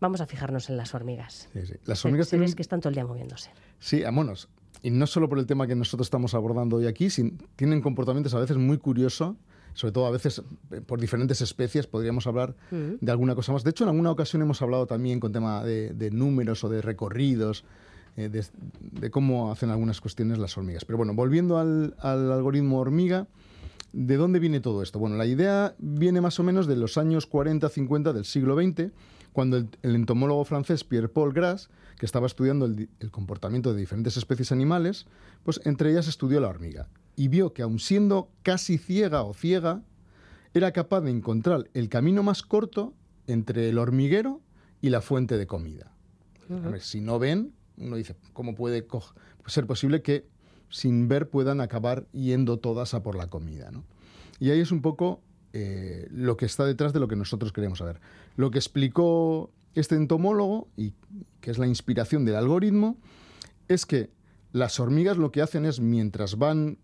vamos a fijarnos en las hormigas. Sí, sí. Las hormigas tienen... que están todo el día moviéndose. Sí, vámonos. Y no solo por el tema que nosotros estamos abordando hoy aquí, tienen comportamientos a veces muy curiosos sobre todo a veces eh, por diferentes especies, podríamos hablar de alguna cosa más. De hecho, en alguna ocasión hemos hablado también con tema de, números o de recorridos, eh, de, cómo hacen algunas cuestiones las hormigas. Pero bueno, volviendo al, algoritmo hormiga, ¿de dónde viene todo esto? Bueno, la idea viene más o menos de los años 40-50 del siglo XX, cuando el, entomólogo francés Pierre-Paul Gras, que estaba estudiando el, el, comportamiento de diferentes especies animales, pues entre ellas estudió la hormiga y vio que aun siendo casi ciega o ciega, era capaz de encontrar el camino más corto entre el hormiguero y la fuente de comida. si no ven, uno dice, ¿cómo puede ser posible que sin ver puedan acabar yendo todas a por la comida? Y ahí es un poco eh, lo que está detrás de lo que nosotros queremos saber. Lo que explicó este entomólogo, y que es la inspiración del algoritmo, es que las hormigas lo que hacen es, mientras van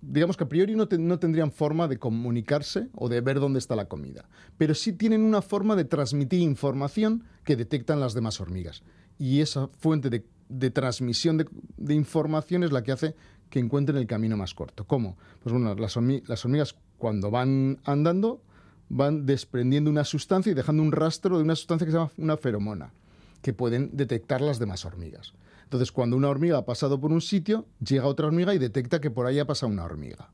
digamos que a priori no, tendrían forma de comunicarse o de ver dónde está la comida, pero sí tienen una forma de transmitir información que detectan las demás hormigas. Y esa fuente de, transmisión de, información es la que hace que encuentren el camino más corto. ¿Cómo? Pues bueno, las, las hormigas cuando van andando van desprendiendo una sustancia y dejando un rastro de una sustancia que se llama una feromona, que pueden detectar las demás hormigas. Entonces, cuando una hormiga ha pasado por un sitio, llega otra hormiga y detecta que por ahí ha pasado una hormiga.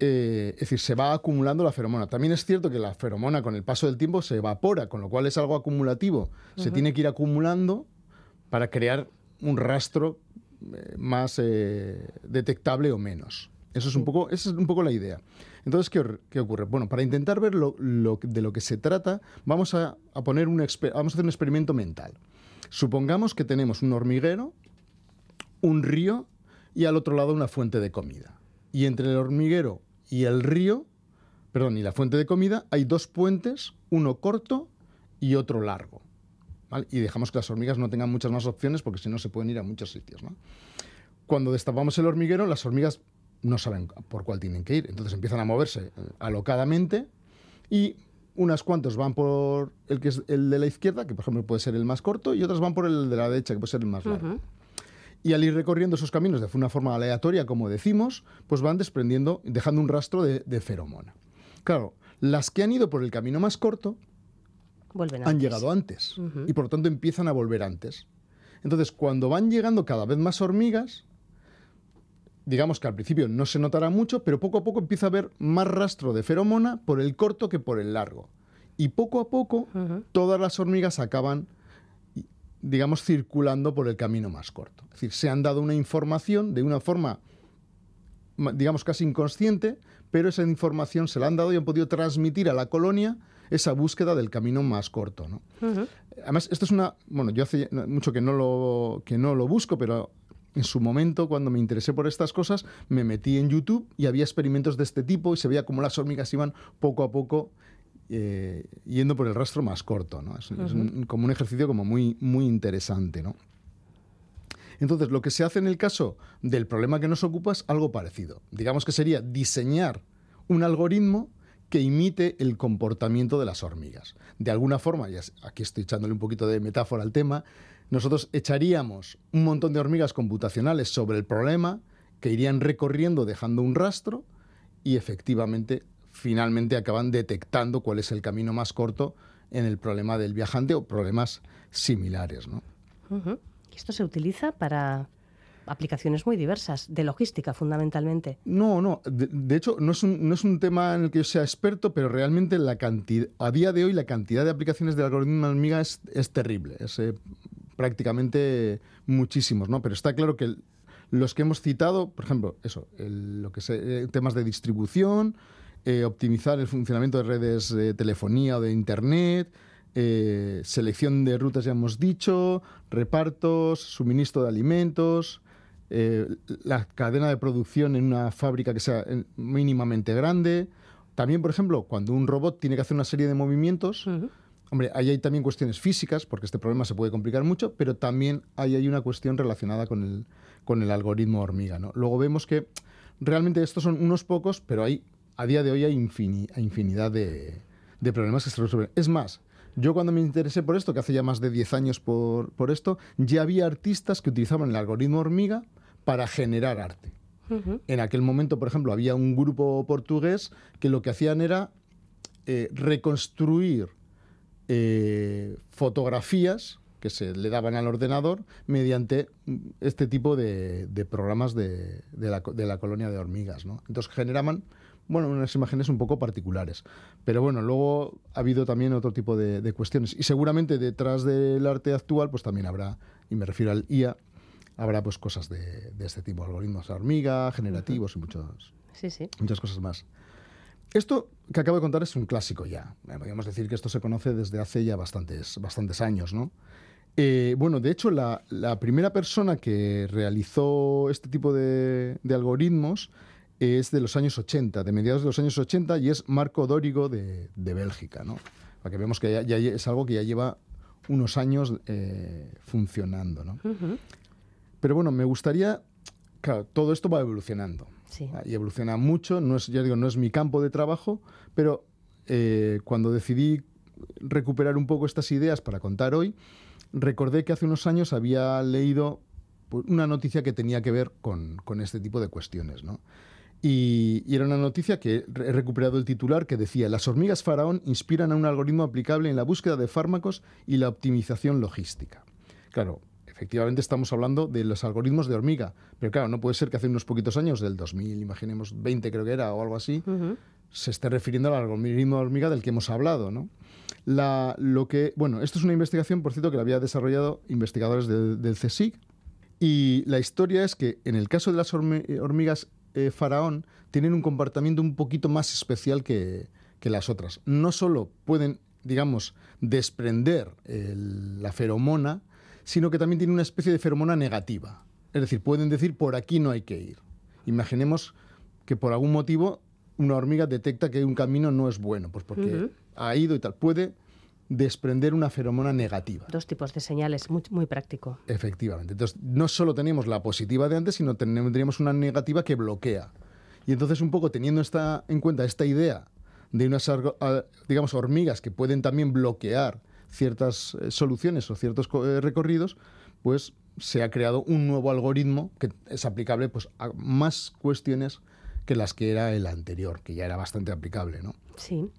Eh, es decir, se va acumulando la feromona. También es cierto que la feromona con el paso del tiempo se evapora, con lo cual es algo acumulativo. Se tiene que ir acumulando para crear un rastro eh, más eh, detectable o menos. Eso es un poco, esa es un poco la idea. Entonces, ¿qué, ocurre? Bueno, para intentar ver lo, de lo que se trata, vamos a, poner un vamos a hacer un experimento mental. Supongamos que tenemos un hormiguero, un río y al otro lado una fuente de comida. Y entre el hormiguero y el río, perdón, y la fuente de comida, hay dos puentes, uno corto y otro largo. Y dejamos que las hormigas no tengan muchas más opciones porque si no se pueden ir a muchos sitios. Cuando destapamos el hormiguero, las hormigas no saben por cuál tienen que ir. Entonces empiezan a moverse eh, alocadamente y unas cuantas van por el que es el de la izquierda, que por ejemplo puede ser el más corto, y otras van por el de la derecha, que puede ser el más largo. Y al ir recorriendo esos caminos de una forma aleatoria, como decimos, pues van desprendiendo, dejando un rastro de, feromona. Claro, las que han ido por el camino más corto Vuelven han llegado antes y por lo tanto empiezan a volver antes. Entonces, cuando van llegando cada vez más hormigas, digamos que al principio no se notará mucho, pero poco a poco empieza a haber más rastro de feromona por el corto que por el largo. Y poco a poco todas las hormigas acaban, digamos, circulando por el camino más corto. Es decir, se han dado una información de una forma, digamos, casi inconsciente, pero esa información se la han dado y han podido transmitir a la colonia esa búsqueda del camino más corto. Además, esto es una. Bueno, yo hace mucho que no lo, que no lo busco, pero en su momento, cuando me interesé por estas cosas, me metí en YouTube y había experimentos de este tipo y se veía cómo las hormigas iban poco a poco eh, yendo por el rastro más corto. ¿no? Es, como un ejercicio como muy, muy interesante. ¿no? Entonces, lo que se hace en el caso del problema que nos ocupa es algo parecido. Digamos que sería diseñar un algoritmo que imite el comportamiento de las hormigas. De alguna forma, y aquí estoy echándole un poquito de metáfora al tema, nosotros echaríamos un montón de hormigas computacionales sobre el problema que irían recorriendo dejando un rastro y efectivamente finalmente acaban detectando cuál es el camino más corto en el problema del viajante o problemas similares. ¿no? Esto se utiliza para aplicaciones muy diversas, de logística fundamentalmente. No, no. De, hecho, no es, un, no es, un, tema en el que yo sea experto, pero realmente la cantidad, a día de hoy la cantidad de aplicaciones del algoritmo de hormiga es, terrible. Es eh, prácticamente muchísimos, ¿no? Pero está claro que los que hemos citado, por ejemplo, eso, lo que sé, eh, temas de distribución, eh, optimizar el funcionamiento de redes de telefonía o de internet, selección de rutas ya hemos dicho, repartos, suministro de alimentos, eh, la cadena de producción en una fábrica que sea mínimamente grande. También, por ejemplo, cuando un robot tiene que hacer una serie de movimientos, hombre, ahí hay también cuestiones físicas, porque este problema se puede complicar mucho, pero también ahí hay una cuestión relacionada con el, con el algoritmo hormiga. ¿no? Luego vemos que realmente estos son unos pocos, pero hay, a día de hoy hay infinidad de, de problemas que se resuelven. Es más, yo cuando me interesé por esto, que hace ya más de 10 años por, por, esto, ya había artistas que utilizaban el algoritmo hormiga para generar arte. En aquel momento, por ejemplo, había un grupo portugués que lo que hacían era eh, reconstruir eh, fotografías que se le daban al ordenador mediante este tipo de, programas de, la, colonia de hormigas. Entonces generaban bueno, unas imágenes un poco particulares. Pero bueno, luego ha habido también otro tipo de, de, cuestiones. Y seguramente detrás del arte actual, pues también habrá, y me refiero al IA, habrá pues cosas de, este tipo, algoritmos de hormiga, generativos y muchos, muchas cosas más. Esto que acabo de contar es un clásico ya. Podríamos decir que esto se conoce desde hace ya bastantes, bastantes años, ¿no? Eh, bueno, de hecho, la, primera persona que realizó este tipo de, algoritmos es de los años 80, de mediados de los años 80, y es Marco Dórigo de, Bélgica, ¿no? Para que vemos que ya, es algo que ya lleva unos años eh, funcionando, ¿no? Pero bueno, me gustaría, claro, todo esto va evolucionando. Ah, y evoluciona mucho, no es, ya digo, no es mi campo de trabajo, pero eh, cuando decidí recuperar un poco estas ideas para contar hoy, recordé que hace unos años había leído pues, una noticia que tenía que ver con, este tipo de cuestiones, ¿no? Y, y, era una noticia que he recuperado el titular que decía, las hormigas faraón inspiran a un algoritmo aplicable en la búsqueda de fármacos y la optimización logística. Claro, efectivamente estamos hablando de los algoritmos de hormiga. Pero claro, no puede ser que hace unos poquitos años, del 2000, imaginemos 20 creo que era o algo así, se esté refiriendo al algoritmo de hormiga del que hemos hablado, ¿no? La, lo que, bueno, esto es una investigación, por cierto, que la había desarrollado investigadores del CSIC. Y la historia es que en el caso de las hormigas eh, faraón, tienen un comportamiento un poquito más especial que, las otras. No solo pueden, digamos, desprender la feromona, sino que también tiene una especie de feromona negativa. Es decir, pueden decir por aquí no hay que ir. Imaginemos que por algún motivo una hormiga detecta que un camino no es bueno, pues porque ha ido y tal. Puede desprender una feromona negativa. Dos tipos de señales, muy, muy práctico. Efectivamente. Entonces, no solo teníamos la positiva de antes, sino tendríamos una negativa que bloquea. Y entonces, un poco teniendo esta, en cuenta esta idea de unas, digamos, hormigas que pueden también bloquear ciertas eh, soluciones o ciertos eh, recorridos, pues se ha creado un nuevo algoritmo que es aplicable pues, a más cuestiones que las que era el anterior, que ya era bastante aplicable, ¿no? Sí.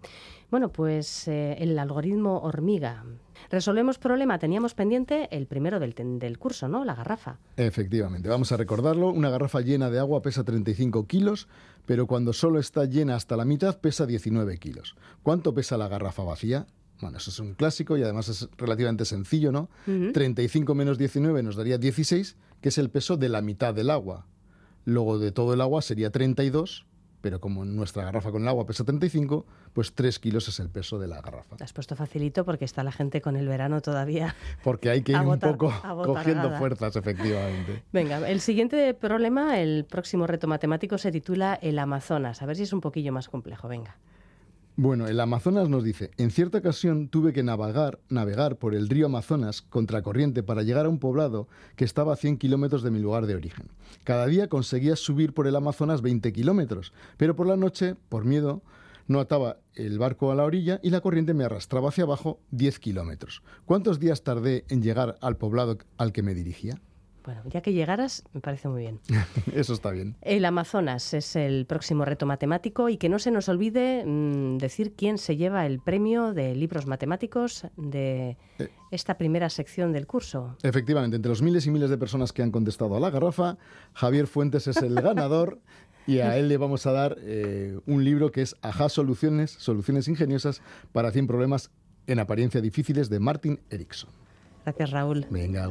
Bueno, pues eh, el algoritmo hormiga. Resolvemos problema. Teníamos pendiente el primero del, del, curso, ¿no? La garrafa. Efectivamente. Vamos a recordarlo. Una garrafa llena de agua pesa 35 kilos, pero cuando solo está llena hasta la mitad pesa 19 kilos. ¿Cuánto pesa la garrafa vacía? Bueno, eso es un clásico y además es relativamente sencillo, ¿no? 35 menos 19 nos daría 16, que es el peso de la mitad del agua. Luego de todo el agua sería 32, pero como nuestra garrafa con el agua pesa 35, pues 3 kilos es el peso de la garrafa. Has puesto facilito porque está la gente con el verano todavía. Porque hay que ir un poco cogiendo fuerzas, efectivamente. Venga, el siguiente problema, el próximo reto matemático, se titula El Amazonas. A ver si es un poquillo más complejo. Venga. Bueno, el Amazonas nos dice, en cierta ocasión tuve que navegar, navegar por el río Amazonas contracorriente para llegar a un poblado que estaba a 100 kilómetros de mi lugar de origen. Cada día conseguía subir por el Amazonas 20 kilómetros, pero por la noche, por miedo, no ataba el barco a la orilla y la corriente me arrastraba hacia abajo 10 kilómetros. ¿Cuántos días tardé en llegar al poblado al que me dirigía? Bueno, ya que llegaras, me parece muy bien. Eso está bien. El Amazonas es el próximo reto matemático y que no se nos olvide mm, decir quién se lleva el premio de libros matemáticos de eh. esta primera sección del curso. Efectivamente, entre los miles y miles de personas que han contestado a la garrafa, Javier Fuentes es el ganador. y a él le vamos a dar eh, un libro que es Ajá Soluciones, Soluciones Ingeniosas para 100 problemas en apariencia difíciles de Martin Erickson. Gracias, Raúl. Venga,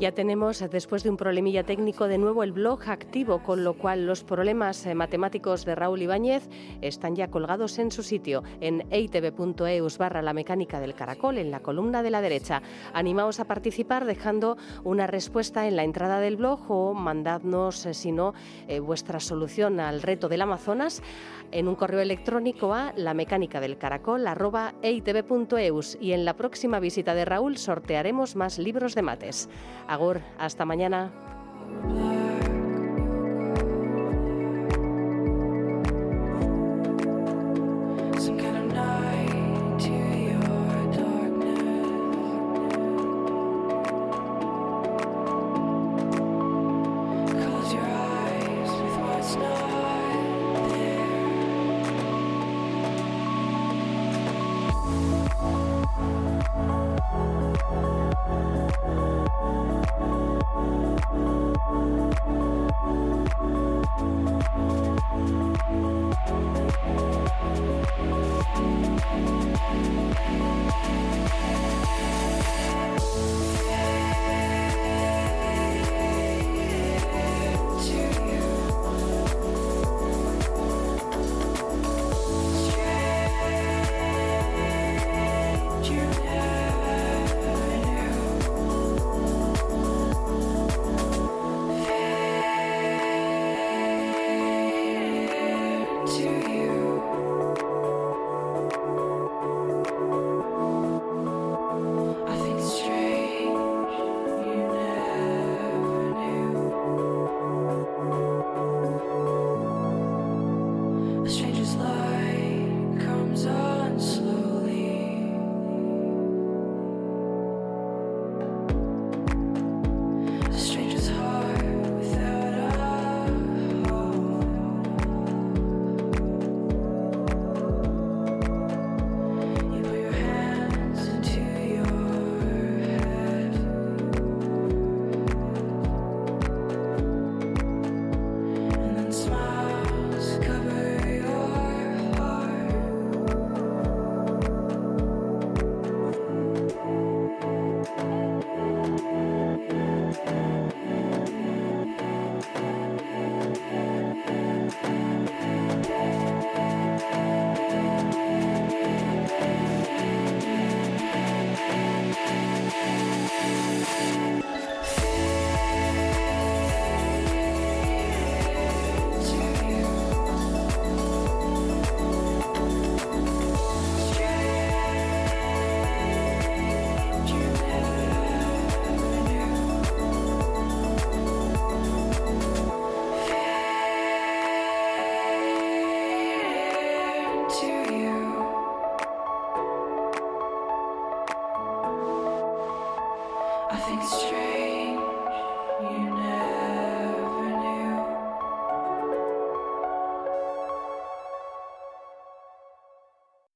Ya tenemos, después de un problemilla técnico, de nuevo el blog activo, con lo cual los problemas eh, matemáticos de Raúl Ibáñez están ya colgados en su sitio, en eitv.eus barra la mecánica del caracol, en la columna de la derecha. Animaos a participar dejando una respuesta en la entrada del blog o mandadnos, eh, si no, eh, vuestra solución al reto del Amazonas en un correo electrónico a la mecánica del caracol eitv.eus y en la próxima visita de Raúl sortearemos más libros de mates. Agur, hasta mañana.